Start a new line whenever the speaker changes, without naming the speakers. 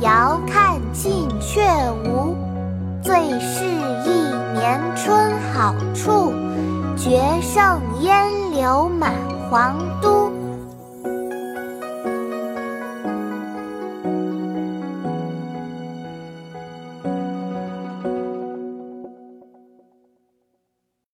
遥看近却无。最是一年春好处，绝胜烟柳满皇都。